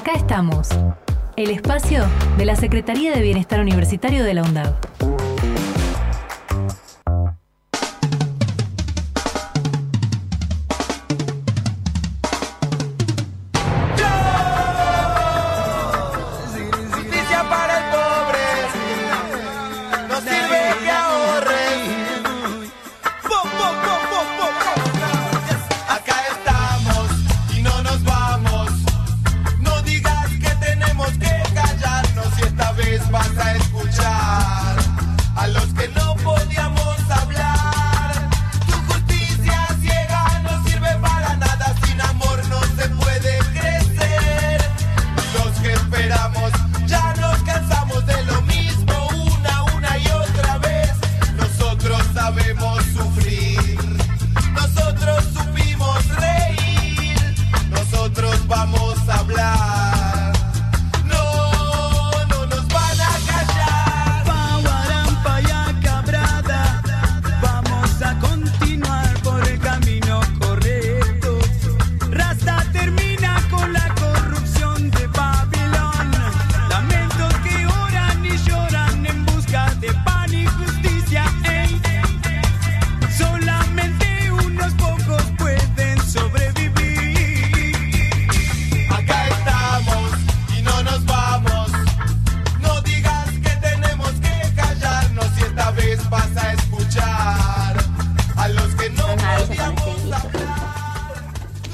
Acá estamos, el espacio de la Secretaría de Bienestar Universitario de la UNDAV.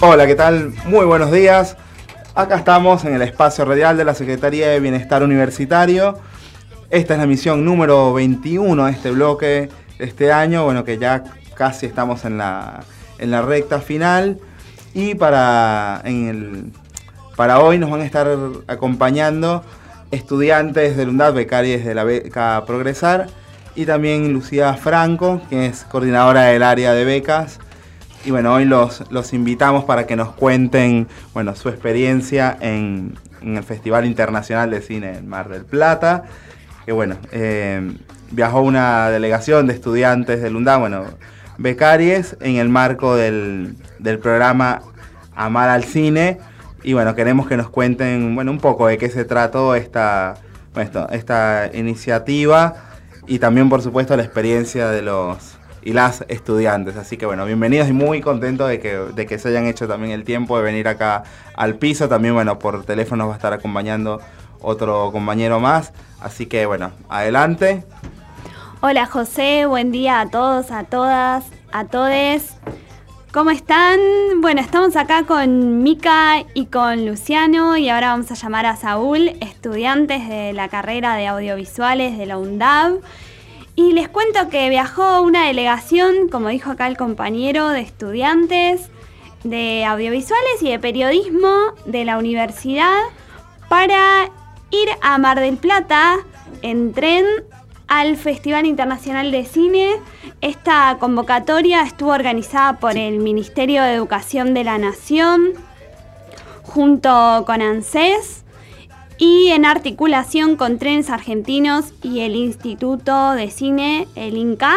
Hola, ¿qué tal? Muy buenos días. Acá estamos en el espacio radial de la Secretaría de Bienestar Universitario. Esta es la misión número 21 de este bloque de este año, bueno, que ya casi estamos en la, en la recta final. Y para, en el, para hoy nos van a estar acompañando estudiantes del UNDAD, becarios de la beca Progresar, y también Lucía Franco, que es coordinadora del área de becas. Y bueno, hoy los, los invitamos para que nos cuenten bueno, su experiencia en, en el Festival Internacional de Cine en Mar del Plata. Que bueno, eh, viajó una delegación de estudiantes del UNDAM, bueno, becaries, en el marco del, del programa Amar al Cine. Y bueno, queremos que nos cuenten bueno, un poco de qué se trató esta, esto, esta iniciativa y también, por supuesto, la experiencia de los y las estudiantes. Así que bueno, bienvenidos y muy contentos de que, de que se hayan hecho también el tiempo de venir acá al piso. También, bueno, por teléfono va a estar acompañando otro compañero más. Así que bueno, adelante. Hola José, buen día a todos, a todas, a todes. ¿Cómo están? Bueno, estamos acá con Mica y con Luciano y ahora vamos a llamar a Saúl, estudiantes de la carrera de audiovisuales de la UNDAV. Y les cuento que viajó una delegación, como dijo acá el compañero, de estudiantes de audiovisuales y de periodismo de la universidad para ir a Mar del Plata en tren al Festival Internacional de Cine. Esta convocatoria estuvo organizada por el Ministerio de Educación de la Nación junto con ANSES y en articulación con Trenes Argentinos y el Instituto de Cine, el INCA.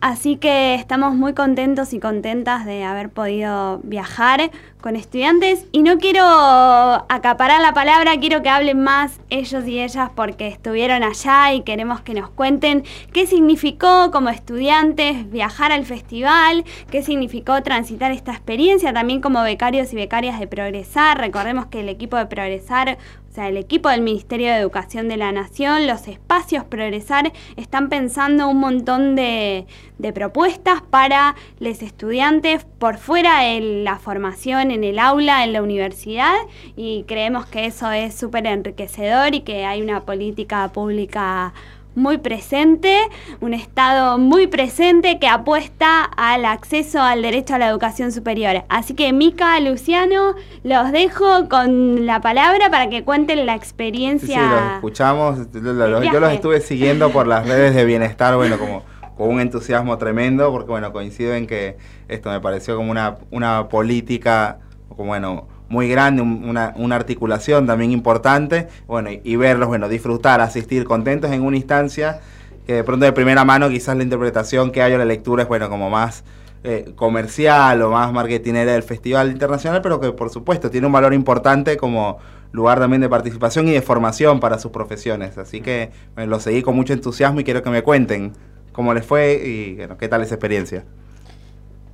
Así que estamos muy contentos y contentas de haber podido viajar con estudiantes. Y no quiero acaparar la palabra, quiero que hablen más ellos y ellas porque estuvieron allá y queremos que nos cuenten qué significó como estudiantes viajar al festival, qué significó transitar esta experiencia también como becarios y becarias de Progresar. Recordemos que el equipo de Progresar o sea, el equipo del Ministerio de Educación de la Nación, los espacios Progresar, están pensando un montón de, propuestas para los estudiantes por fuera de la formación en el aula, en la universidad, y creemos que eso es súper enriquecedor y que hay una política pública muy presente, un Estado muy presente que apuesta al acceso al derecho a la educación superior. Así que Mica, Luciano, los dejo con la palabra para que cuenten la experiencia. sí, los escuchamos. Lo- lo- del yo los estuve siguiendo por las redes de bienestar, bueno, como con un entusiasmo tremendo, porque bueno, coincido en que esto me pareció como una, una política, como bueno, muy grande, un- una, una articulación también importante, bueno, y, verlos, bueno, disfrutar, asistir, contentos en una instancia que de pronto de primera mano quizás la interpretación que hay o la lectura es, bueno, como más eh, comercial o más marketinera del Festival Internacional, pero que por supuesto tiene un valor importante como lugar también de participación y de formación para sus profesiones. Así que me lo seguí con mucho entusiasmo y quiero que me cuenten cómo les fue y bueno, qué tal esa experiencia.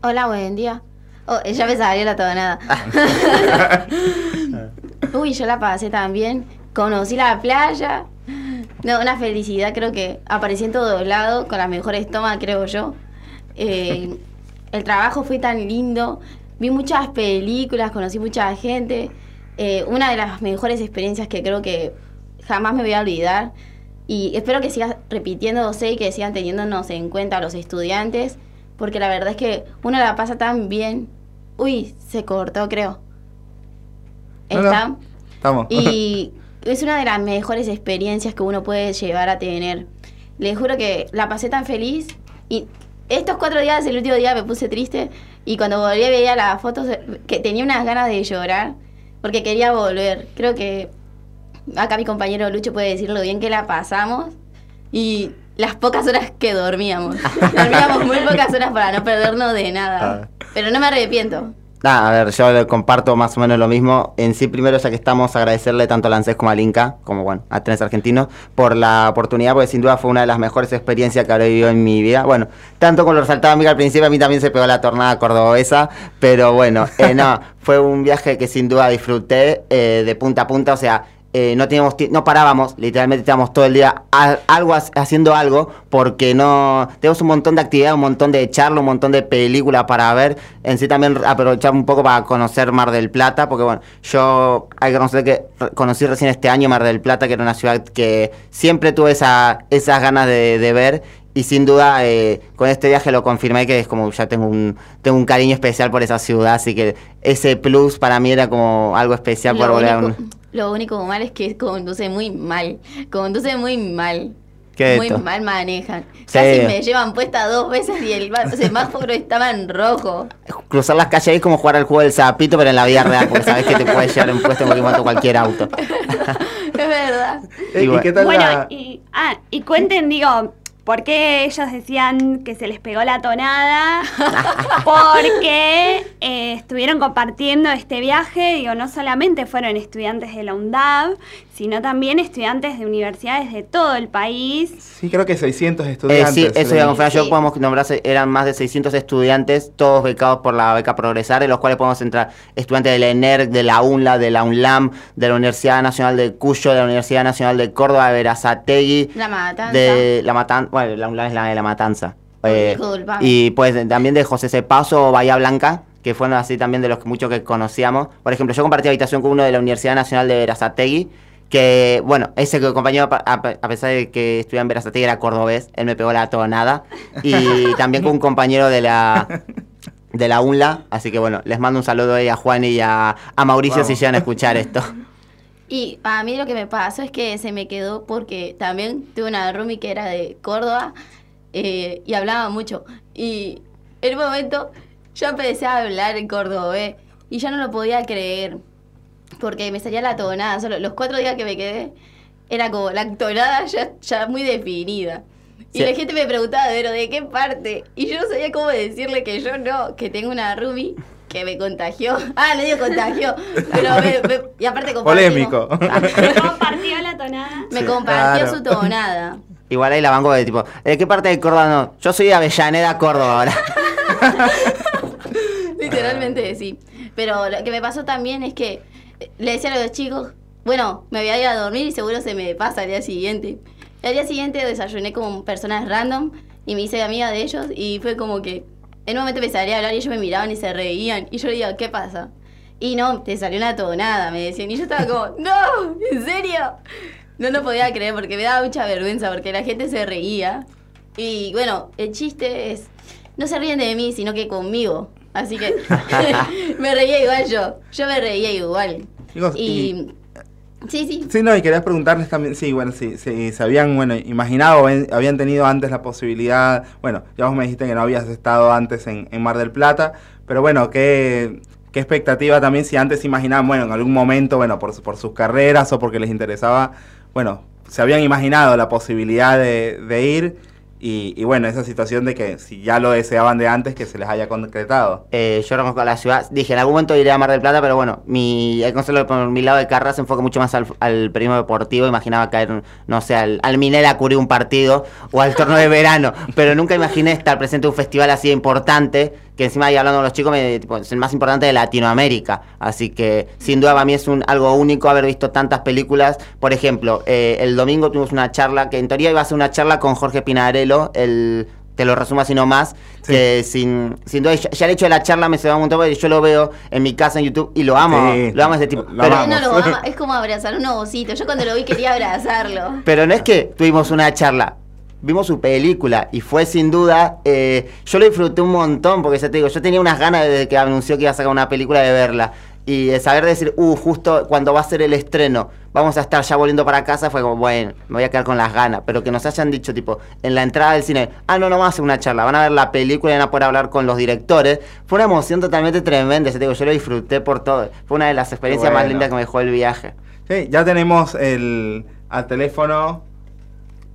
Hola, buen día. Oh, ya me salió la tonada. Uy, yo la pasé también. Conocí la playa. No, una felicidad, creo que aparecí en todos lados, con las mejores tomas, creo yo. Eh, el trabajo fue tan lindo. Vi muchas películas, conocí mucha gente. Eh, una de las mejores experiencias que creo que jamás me voy a olvidar. Y espero que siga repitiéndose y que sigan teniéndonos en cuenta los estudiantes, porque la verdad es que uno la pasa tan bien. Uy, se cortó, creo. No, no. ¿Está? Estamos. Y es una de las mejores experiencias que uno puede llegar a tener. Les juro que la pasé tan feliz. Y estos cuatro días, el último día me puse triste. Y cuando volví veía las fotos, que tenía unas ganas de llorar. Porque quería volver. Creo que acá mi compañero Lucho puede decir lo bien que la pasamos. Y las pocas horas que dormíamos. dormíamos muy pocas horas para no perdernos de nada. Pero no me arrepiento. A ver, yo comparto más o menos lo mismo. En sí, primero, ya que estamos, agradecerle tanto al ANSES como al Inca, como bueno, a Trenes Argentinos, por la oportunidad, porque sin duda fue una de las mejores experiencias que habré vivido en mi vida. Bueno, tanto como lo resaltaba Mica al principio, a mí también se pegó la tornada cordobesa, pero bueno, eh, no, fue un viaje que sin duda disfruté eh, de punta a punta, o sea, eh, no teníamos no parábamos, literalmente estábamos todo el día algo ha- haciendo algo porque no tenemos un montón de actividades, un montón de charla, un montón de películas para ver. En sí también aprovechar un poco para conocer Mar del Plata, porque bueno, yo hay que conocer que conocí recién este año Mar del Plata, que era una ciudad que siempre tuve esa, esas ganas de, de ver. Y sin duda, eh, con este viaje lo confirmé que es como ya tengo un, tengo un cariño especial por esa ciudad, así que ese plus para mí era como algo especial por Lo volver a un... lo único mal es que conduce muy mal. Conduce muy mal. ¿Qué muy esto? mal manejan. Sí. Casi me llevan puesta dos veces y el ba- semáforo estaba en rojo. cruzar las calles ahí es como jugar al juego del zapito, pero en la vida real, porque sabes que te puede llevar en puesto en cualquier momento cualquier auto. es verdad. Eh, ¿Y bueno. qué tal Bueno, la- y, ah, y cuenten, digo, ¿por qué ellos decían que se les pegó la tonada? Porque eh, estuvieron compartiendo este viaje, digo, no solamente fueron estudiantes de la UNDAV, sino también estudiantes de universidades de todo el país. Sí, creo que 600 Eh, estudiantes. sí, eso iba a confirmar. Yo Sí. podemos nombrar, eran más de 600 estudiantes, todos becados por la beca Progresar, en los cuales podemos entrar estudiantes de la ENERC, de la UNLA, de la UNLAM, de la Universidad Nacional de Cuyo, de la Universidad Nacional de Córdoba, de Verazategui, La matanza. de la Matanza, bueno, la UNLAM es la de la Matanza. Eh, Disculpame. y pues también de José C. Paso, Bahía Blanca, que fueron así también de los que muchos que conocíamos. Por ejemplo, yo compartí habitación con uno de la Universidad Nacional de Verazategui, que, bueno, ese que compañero, a, pesar de que estudiaba en Verazategui, era cordobés, él me pegó la tonada. Y también con un compañero de la de la UNLA, así que bueno, les mando un saludo ahí a Juan y a, a Mauricio Vamos. si llegan a escuchar esto. Y a mí lo que me pasó es que se me quedó porque también tuve una roomie que era de Córdoba eh, y hablaba mucho. Y en un momento yo empecé a hablar en cordobés y ya no lo podía creer porque me salía la tonada. Solo los cuatro días que me quedé era como la tonada ya, ya muy definida. Y Sí. la gente me preguntaba, pero ¿de qué parte? Y yo no sabía cómo decirle que yo no, que tengo una roomie que me contagió. Ah, le digo contagió. Pero me- me- y aparte compartimos. Polémico. Compartió la tonada. Me Sí, compartió claro. su tonada. Igual ahí la banco de tipo, ¿de qué parte de Córdoba no? Yo soy de Avellaneda, Córdoba ahora. Literalmente sí. Pero lo que me pasó también es que eh, le decía a los chicos, bueno, me voy a ir a dormir y seguro se me pasa al día siguiente. Y al día siguiente desayuné con personas random y me hice amiga de ellos y fue como que en un momento me salía a hablar y ellos me miraban y se reían. Y yo le digo, ¿qué pasa? Y no, te salió una tonada, me decían. Y yo estaba como, no, ¿en serio? No lo podía creer porque me daba mucha vergüenza porque la gente se reía. Y bueno, el chiste es, no se ríen de mí, sino que conmigo. Así que me reía igual yo. Yo me reía igual. Y... Sí, sí. Sí, no, y quería preguntarles también, sí, bueno, sí, sí, se habían, bueno, imaginado, habían tenido antes la posibilidad, bueno, ya vos me dijiste que no habías estado antes en, Mar del Plata, pero bueno, ¿qué, qué expectativa también si antes imaginaban, bueno, en algún momento, bueno, por, por sus carreras o porque les interesaba, bueno, se habían imaginado la posibilidad de, de ir Y, y bueno, esa situación de que si ya lo deseaban de antes, que se les haya concretado. Eh, yo reconozco a la ciudad. Dije, en algún momento iré a Mar del Plata, pero bueno, mi, el consejo por mi lado de carrera se enfoca mucho más al, al periodismo deportivo. Imaginaba caer, no sé, al, al Minera a cubrir un partido o al torneo de verano. Pero nunca imaginé estar presente en un festival así importante, que encima ahí hablando con los chicos, me, tipo, es el más importante de Latinoamérica. Así que sin duda para mí es un, algo único haber visto tantas películas. Por ejemplo, eh, el domingo tuvimos una charla, que en teoría iba a ser una charla con Jorge Pinarello, el te lo resumo así nomás, Sí. que sin, sin duda, ya, el hecho de la charla me se va un montón, porque yo lo veo en mi casa en YouTube y lo amo, Sí, lo amo ese tipo. lo pero, amamos. Él no lo ama, es como abrazar un ovocito. Yo cuando lo vi quería abrazarlo. pero no es que tuvimos una charla, vimos su película y fue sin duda, eh, yo lo disfruté un montón, porque ya te digo, yo tenía unas ganas desde que anunció que iba a sacar una película de verla. Y saber decir, uh, justo cuando va a ser el estreno, vamos a estar ya volviendo para casa, fue como, bueno, me voy a quedar con las ganas. Pero que nos hayan dicho, tipo, en la entrada del cine, ah, no, no vamos a hacer una charla, van a ver la película y van a poder hablar con los directores. Fue una emoción totalmente tremenda, ya te digo, yo lo disfruté por todo. Fue una de las experiencias más lindas que me dejó el viaje. Sí, ya tenemos el al teléfono.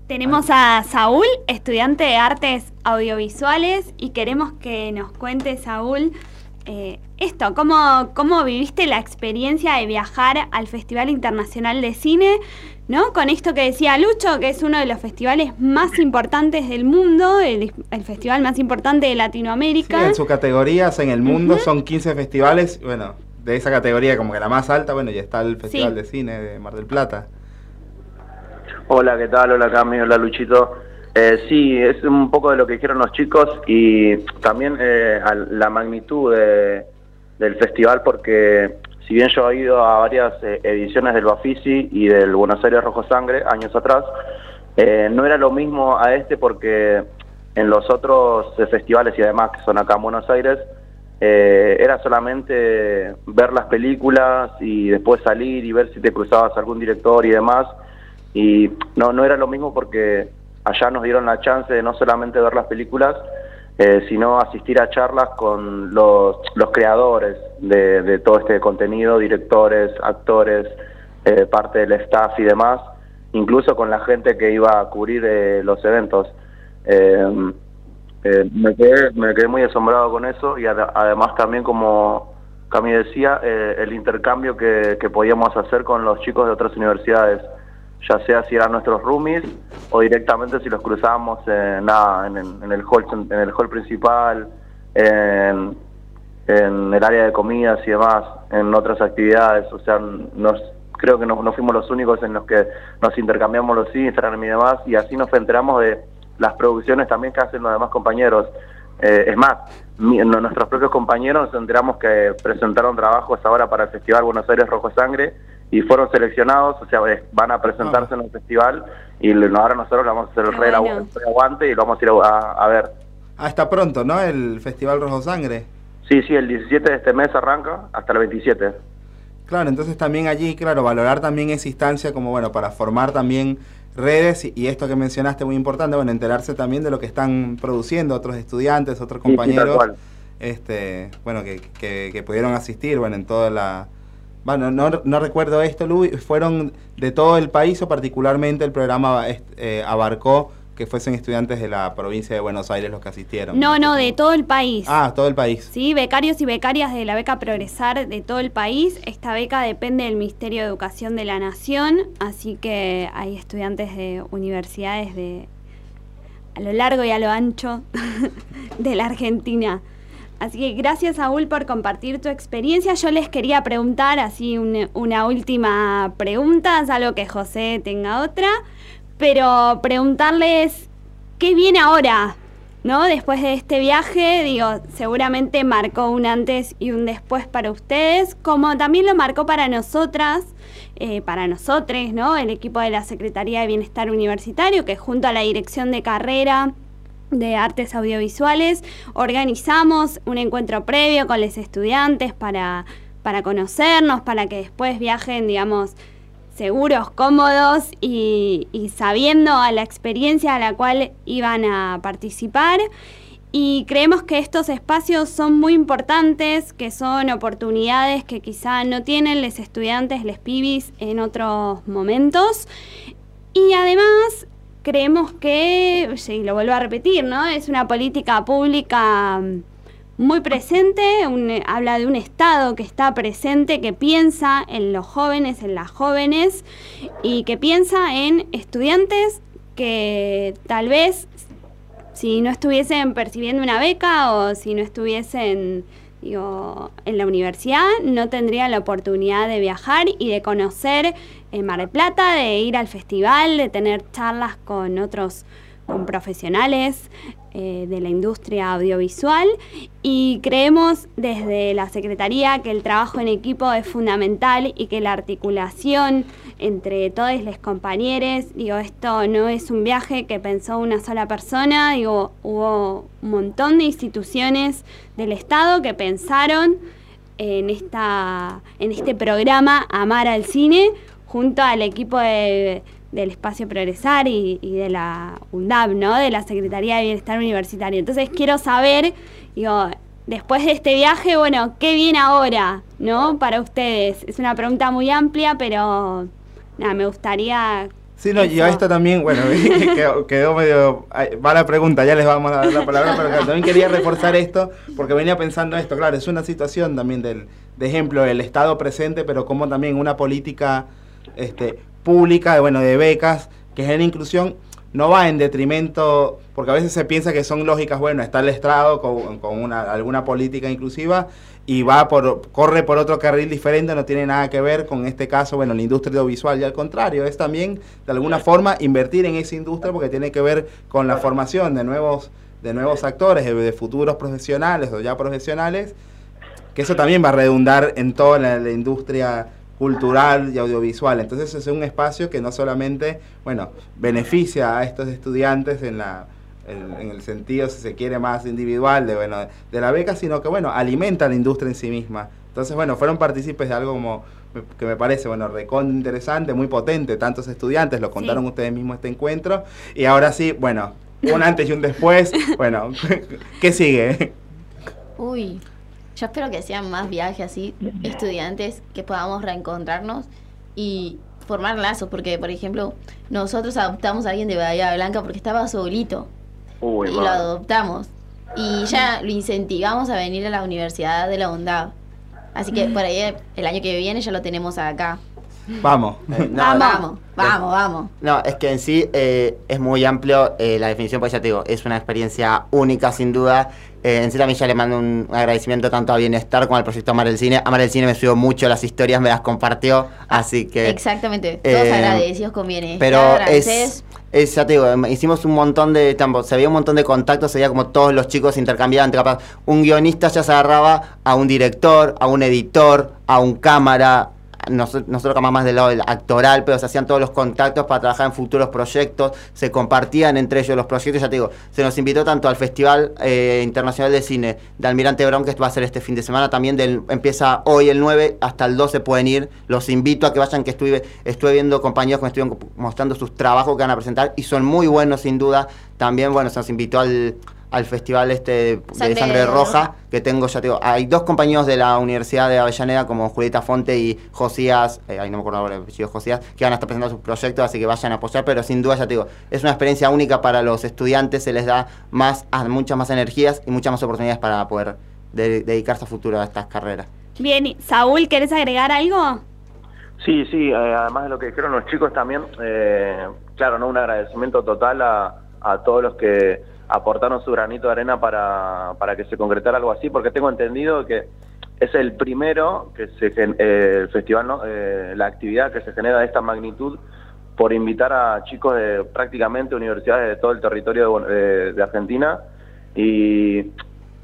Tenemos a Saúl, estudiante de artes audiovisuales, y queremos que nos cuente, Saúl, eh, esto, ¿cómo, ¿cómo viviste la experiencia de viajar al Festival Internacional de Cine? ¿No? Con esto que decía Lucho, que es uno de los festivales más importantes del mundo, el, el festival más importante de Sí, Latinoamérica. en sus categorías en el mundo son 15 festivales. Bueno, de esa categoría como que la más alta, bueno, ya está el Festival Sí. de Cine de Mar del Plata. Hola, ¿qué tal? Hola Cami, hola Luchito. Eh, sí, es un poco de lo que dijeron los chicos y también eh, la magnitud de- del festival porque si bien yo he ido a varias eh, ediciones del Bafisi y del Buenos Aires Rojo Sangre años atrás, eh, no era lo mismo a este porque en los otros eh, festivales y además que son acá en Buenos Aires, era solamente ver las películas y después salir y ver si te cruzabas algún director y demás. Y no, no era lo mismo porque allá nos dieron la chance de no solamente ver las películas, eh, sino asistir a charlas con los, los creadores de, todo este contenido, directores, actores, eh, parte del staff y demás, incluso con la gente que iba a cubrir eh, los eventos. Eh, eh, me, quedé, me quedé muy asombrado con eso y ad- además también como Cami decía, el intercambio que, que podíamos hacer con los chicos de otras universidades, ya sea si eran nuestros roomies o directamente si los cruzábamos en, nada, en, en el hall en el hall principal, en, en el área de comidas y demás, en otras actividades, o sea, nos creo que no, fuimos los únicos en los que nos intercambiamos los Instagram y demás, y así nos enteramos de las producciones también que hacen los demás compañeros. Eh, es más, mi- nuestros propios compañeros nos enteramos que presentaron trabajos ahora para el Festival Buenos Aires Rojo Sangre y fueron seleccionados, o sea, eh, van a presentarse en el festival y ahora nosotros le vamos a hacer el re, bueno. aguante y lo vamos a ir a, a ver. Ah, está pronto, ¿no? El Festival Rojo Sangre. Sí, sí, el 17 de este mes arranca hasta el 27. Claro, entonces también allí, claro, valorar también esa instancia como, bueno, para formar también redes y, y esto que mencionaste muy importante, bueno, enterarse también de lo que están produciendo otros estudiantes, otros Sí, sí, tal compañeros, cual. este, bueno, que, que, que pudieron asistir, bueno, en toda la... Bueno, no, no recuerdo esto, Lu, fueron de todo el país o particularmente el programa est- eh, abarcó que fuesen estudiantes de la provincia de Buenos Aires los que asistieron. No, no, de todo el país. Ah, todo el país. Sí, becarios y becarias de la beca Progresar de todo el país. Esta beca depende del Ministerio de Educación de la Nación, así que hay estudiantes de universidades de a lo largo y a lo ancho de la Argentina. Así que gracias, Saúl, por compartir tu experiencia. Yo les quería preguntar así un- una última pregunta, salvo que José tenga otra, pero preguntarles qué viene ahora, ¿no? Después de este viaje, digo, seguramente marcó un antes y un después para ustedes, como también lo marcó para nosotras, eh, para nosotros, ¿no? El equipo de la Secretaría de Bienestar Universitario, que junto a la Dirección de Carrera de Artes Audiovisuales organizamos un encuentro previo con los estudiantes para, para conocernos, para que después viajen, digamos, seguros, cómodos y, y sabiendo a la experiencia a la cual iban a participar. Y creemos que estos espacios son muy importantes, que son oportunidades que quizá no tienen los estudiantes, les pibis en otros momentos. Y además creemos que, y lo vuelvo a repetir, ¿no? Es una política pública mm, muy presente, un- habla de un Estado que está presente, que piensa en los jóvenes, en las jóvenes y que piensa en estudiantes que tal vez si no estuviesen percibiendo una beca o si no estuviesen digo, en la universidad, no tendrían la oportunidad de viajar y de conocer eh, Mar del Plata, de ir al festival, de tener charlas con otros con profesionales eh, de la industria audiovisual y creemos desde la Secretaría que el trabajo en equipo es fundamental y que la articulación entre todos los compañeros, digo, esto no es un viaje que pensó una sola persona, digo, hubo un montón de instituciones del Estado que pensaron en, esta, en este programa Amar al Cine junto al equipo de- del Espacio Progresar y, y de la UNDAP, ¿no? De la Secretaría de Bienestar Universitario. Entonces quiero saber, digo, después de este viaje, bueno, ¿qué viene ahora, ¿no? Para ustedes. Es una pregunta muy amplia, pero nada, me gustaría... Sí, no, y a esto también, bueno, quedó, quedó medio... ay, Va la pregunta, ya les vamos a dar la palabra, pero también quería reforzar esto, porque venía pensando esto, claro, es una situación también del, de ejemplo, el Estado presente, pero como también una política este, pública, de, bueno, de becas, que genera inclusión, no va en detrimento, porque a veces se piensa que son lógicas, bueno, está el Estado con, con una, alguna política inclusiva y va por, corre por otro carril diferente, no tiene nada que ver con este caso, bueno, la industria audiovisual. Y al contrario, es también de alguna forma invertir en esa industria porque tiene que ver con la formación de nuevos, de nuevos actores, de, de futuros profesionales o ya profesionales, que eso también va a redundar en toda la, la industria cultural y audiovisual. Entonces es un espacio que no solamente, bueno, beneficia a estos estudiantes en la en, en el sentido, si se quiere, más individual de, bueno, de la beca, sino que, bueno, alimenta la industria en sí misma. Entonces, bueno, fueron partícipes de algo como me- que me parece, bueno, recon interesante, muy potente, tantos estudiantes, lo contaron ustedes mismos este encuentro, y ahora sí, bueno, un antes y un después, bueno, ¿qué sigue? Uy, yo espero que sean más viajes así, estudiantes, que podamos reencontrarnos y formar lazos, porque por ejemplo, nosotros adoptamos a alguien de Bahía Blanca porque estaba solito Uy, y lo adoptamos. Y ya lo incentivamos a venir a la Universidad de la UNDAV. Así que por ahí el año que viene ya lo tenemos acá. Vamos. Eh, no, vamos, no. vamos, vamos, vamos. No, es que en sí eh, es muy amplio eh, la definición, pues ya te digo, es una experiencia única sin duda. Eh, en sí también ya le mando un agradecimiento tanto a Bienestar como al proyecto Amar el Cine. Amar el Cine me subió mucho las historias, me las compartió, así que... Exactamente, todos eh, agradecidos con Bienestar, Pero es, es, ya te digo, em, hicimos un montón de, tampo, se veía un montón de contactos, se veía como todos los chicos intercambiaban, capaz, un guionista ya se agarraba a un director, a un editor, a un cámara, nosotros, nosotros más del lado del actoral, pero se hacían todos los contactos para trabajar en futuros proyectos, se compartían entre ellos los proyectos, ya te digo, se nos invitó tanto al Festival eh, Internacional de Cine de Almirante Brown, que va a ser este fin de semana, también empieza hoy el 9 hasta el 12 pueden ir, los invito a que vayan, que estuve, estuve viendo compañeros que me estuvieron mostrando sus trabajos que van a presentar y son muy buenos sin duda, también bueno, se nos invitó al al festival este de Sangre Sangre, Roja, que tengo, ya te digo, hay dos compañeros de la Universidad de Avellaneda, como Julieta Fonte y Josías, eh, ahí no me acuerdo ahora el apellido Josías, que van a estar presentando sus proyectos, así que vayan a apoyar, pero sin duda, ya te digo, es una experiencia única para los estudiantes, se les da más, muchas más energías y muchas más oportunidades para poder de- dedicarse a futuro a estas carreras. Bien, y Saúl, ¿querés agregar algo? Sí, sí, eh, además de lo que dijeron los chicos también, eh, claro, ¿no? un agradecimiento total a, a todos los que aportaron su granito de arena para, para que se concretara algo así, porque tengo entendido que es el primero que se eh, el festival, ¿no? Eh, la actividad que se genera de esta magnitud por invitar a chicos de prácticamente universidades de todo el territorio de, de Argentina y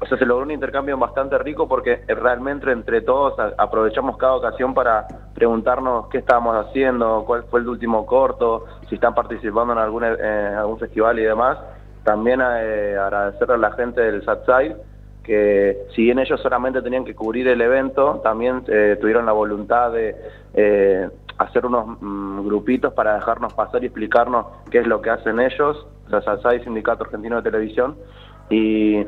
o sea, se logró un intercambio bastante rico porque realmente entre todos aprovechamos cada ocasión para preguntarnos qué estábamos haciendo, cuál fue el último corto, si están participando en algún, eh, algún festival y demás. También eh, agradecerle a la gente del SATSAI que si bien ellos solamente tenían que cubrir el evento, también eh, tuvieron la voluntad de eh, hacer unos mm, grupitos para dejarnos pasar y explicarnos qué es lo que hacen ellos, o sea, SATSAI, Sindicato Argentino de Televisión, y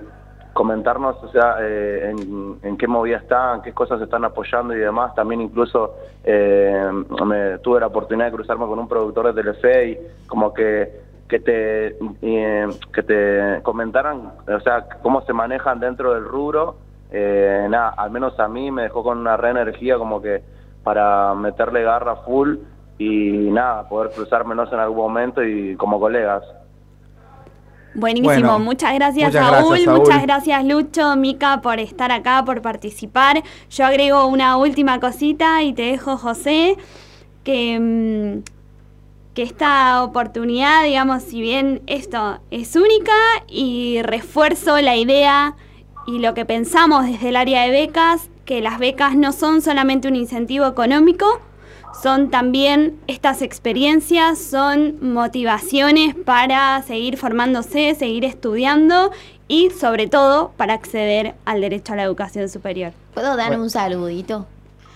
comentarnos, o sea, en, qué movida están, qué cosas están apoyando y demás. También incluso me tuve la oportunidad de cruzarme con un productor de Telefe y como que que te eh, que te comentaran, o sea, cómo se manejan dentro del rubro. Eh, nada, al menos a mí me dejó con una re energía como que para meterle garra full y nada, poder cruzármenos en algún momento y como colegas. Buenísimo, Bueno, muchas gracias muchas Saúl, gracias, Saúl. muchas gracias Lucho, Mica por estar acá, por participar. Yo agrego una última cosita y te dejo José, que, mm, que esta oportunidad, digamos, si bien esto es única y refuerzo la idea y lo que pensamos desde el área de becas, que las becas no son solamente un incentivo económico, son también estas experiencias, son motivaciones para seguir formándose, seguir estudiando y sobre todo para acceder al derecho a la educación superior. ¿Puedo dar Bueno. un saludito?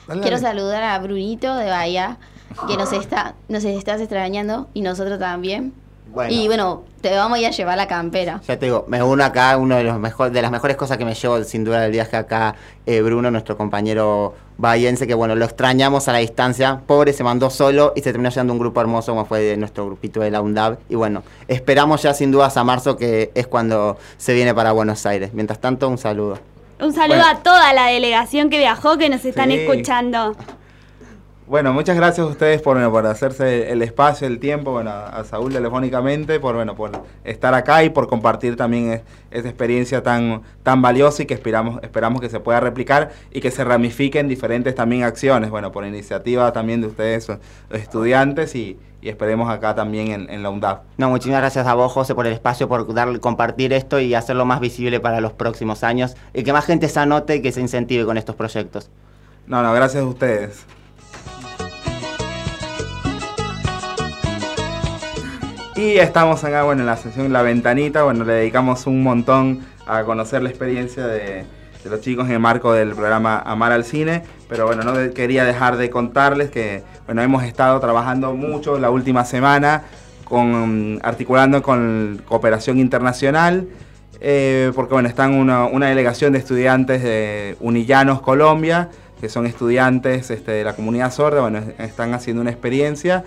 Dale, Quiero dale. saludar a Brunito de Bahía, que nos está, nos estás extrañando y nosotros también. Bueno. Y bueno, te vamos a ir a llevar la campera. Ya te digo, me uno acá, uno de los mejor, de las mejores cosas que me llevo sin duda del viaje acá, eh, Bruno, nuestro compañero bahiense, que bueno, lo extrañamos a la distancia, pobre, se mandó solo y se terminó llevando un grupo hermoso como fue de nuestro grupito de la UNDAB. Y bueno, esperamos ya sin dudas a marzo, que es cuando se viene para Buenos Aires. Mientras tanto, un saludo. Un saludo Bueno. a toda la delegación que viajó, que nos están Sí. escuchando. Bueno, muchas gracias a ustedes por, bueno, por hacerse el espacio, el tiempo, bueno, a Saúl telefónicamente, por bueno, por estar acá y por compartir también es- esa experiencia tan, tan valiosa y que esperamos, esperamos que se pueda replicar y que se ramifiquen diferentes también acciones, bueno, por iniciativa también de ustedes, los estudiantes, y, y esperemos acá también en, en la UNDAP. No, muchísimas gracias a vos, José, por el espacio, por dar, compartir esto y hacerlo más visible para los próximos años y que más gente se anote y que se incentive con estos proyectos. No, no, gracias a ustedes. Y estamos acá, bueno, en la sesión La Ventanita, bueno, le dedicamos un montón a conocer la experiencia de, de los chicos en el marco del programa Amar al Cine, pero bueno, no quería dejar de contarles que, bueno, hemos estado trabajando mucho la última semana, con, articulando con cooperación internacional, eh, porque bueno, están una, una delegación de estudiantes de Unillanos, Colombia, que son estudiantes este, de la comunidad sorda, bueno, están haciendo una experiencia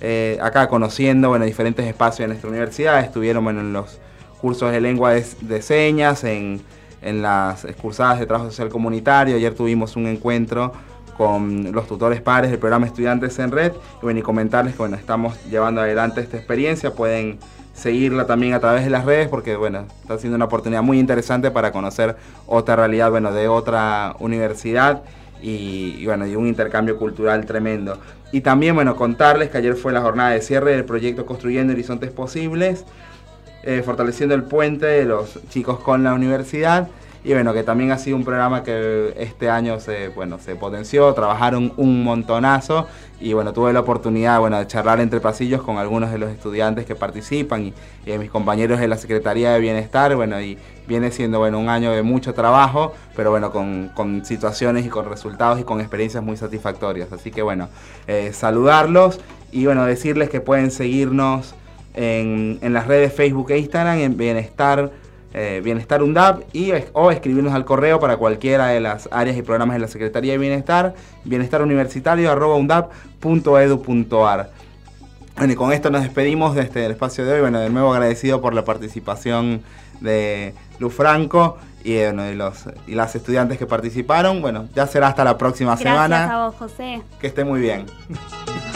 eh, acá conociendo bueno, diferentes espacios de nuestra universidad, estuvieron bueno, en los cursos de lengua de, señas, en, en las excursadas de trabajo social comunitario, ayer tuvimos un encuentro con los tutores pares del programa Estudiantes en Red. Y, bueno, y comentarles que bueno, estamos llevando adelante esta experiencia, pueden seguirla también a través de las redes porque bueno, está siendo una oportunidad muy interesante para conocer otra realidad bueno, de otra universidad y, bueno, y un intercambio cultural tremendo. Y también bueno, contarles que ayer fue la jornada de cierre del proyecto Construyendo Horizontes Posibles, eh, fortaleciendo el puente de los chicos con la universidad. Y bueno, que también ha sido un programa que este año se, bueno, se potenció, trabajaron un montonazo y bueno, tuve la oportunidad bueno, de charlar entre pasillos con algunos de los estudiantes que participan y, mis compañeros de la Secretaría de Bienestar, bueno, y viene siendo bueno, un año de mucho trabajo, pero bueno, con, con situaciones y con resultados y con experiencias muy satisfactorias. Así que bueno, eh, saludarlos y bueno, decirles que pueden seguirnos en, en las redes Facebook e Instagram en Bienestar eh, Bienestar UNDAP y, o escribirnos al correo para cualquiera de las áreas y programas de la Secretaría de Bienestar, bienestaruniversitario arroba undap.edu.ar. Bueno, y con esto nos despedimos de este del espacio de hoy. Bueno, de nuevo agradecido por la participación de Luz Franco y, bueno, los, y las estudiantes que participaron. Bueno, ya será hasta la próxima Gracias semana. a vos, José. Que esté muy bien.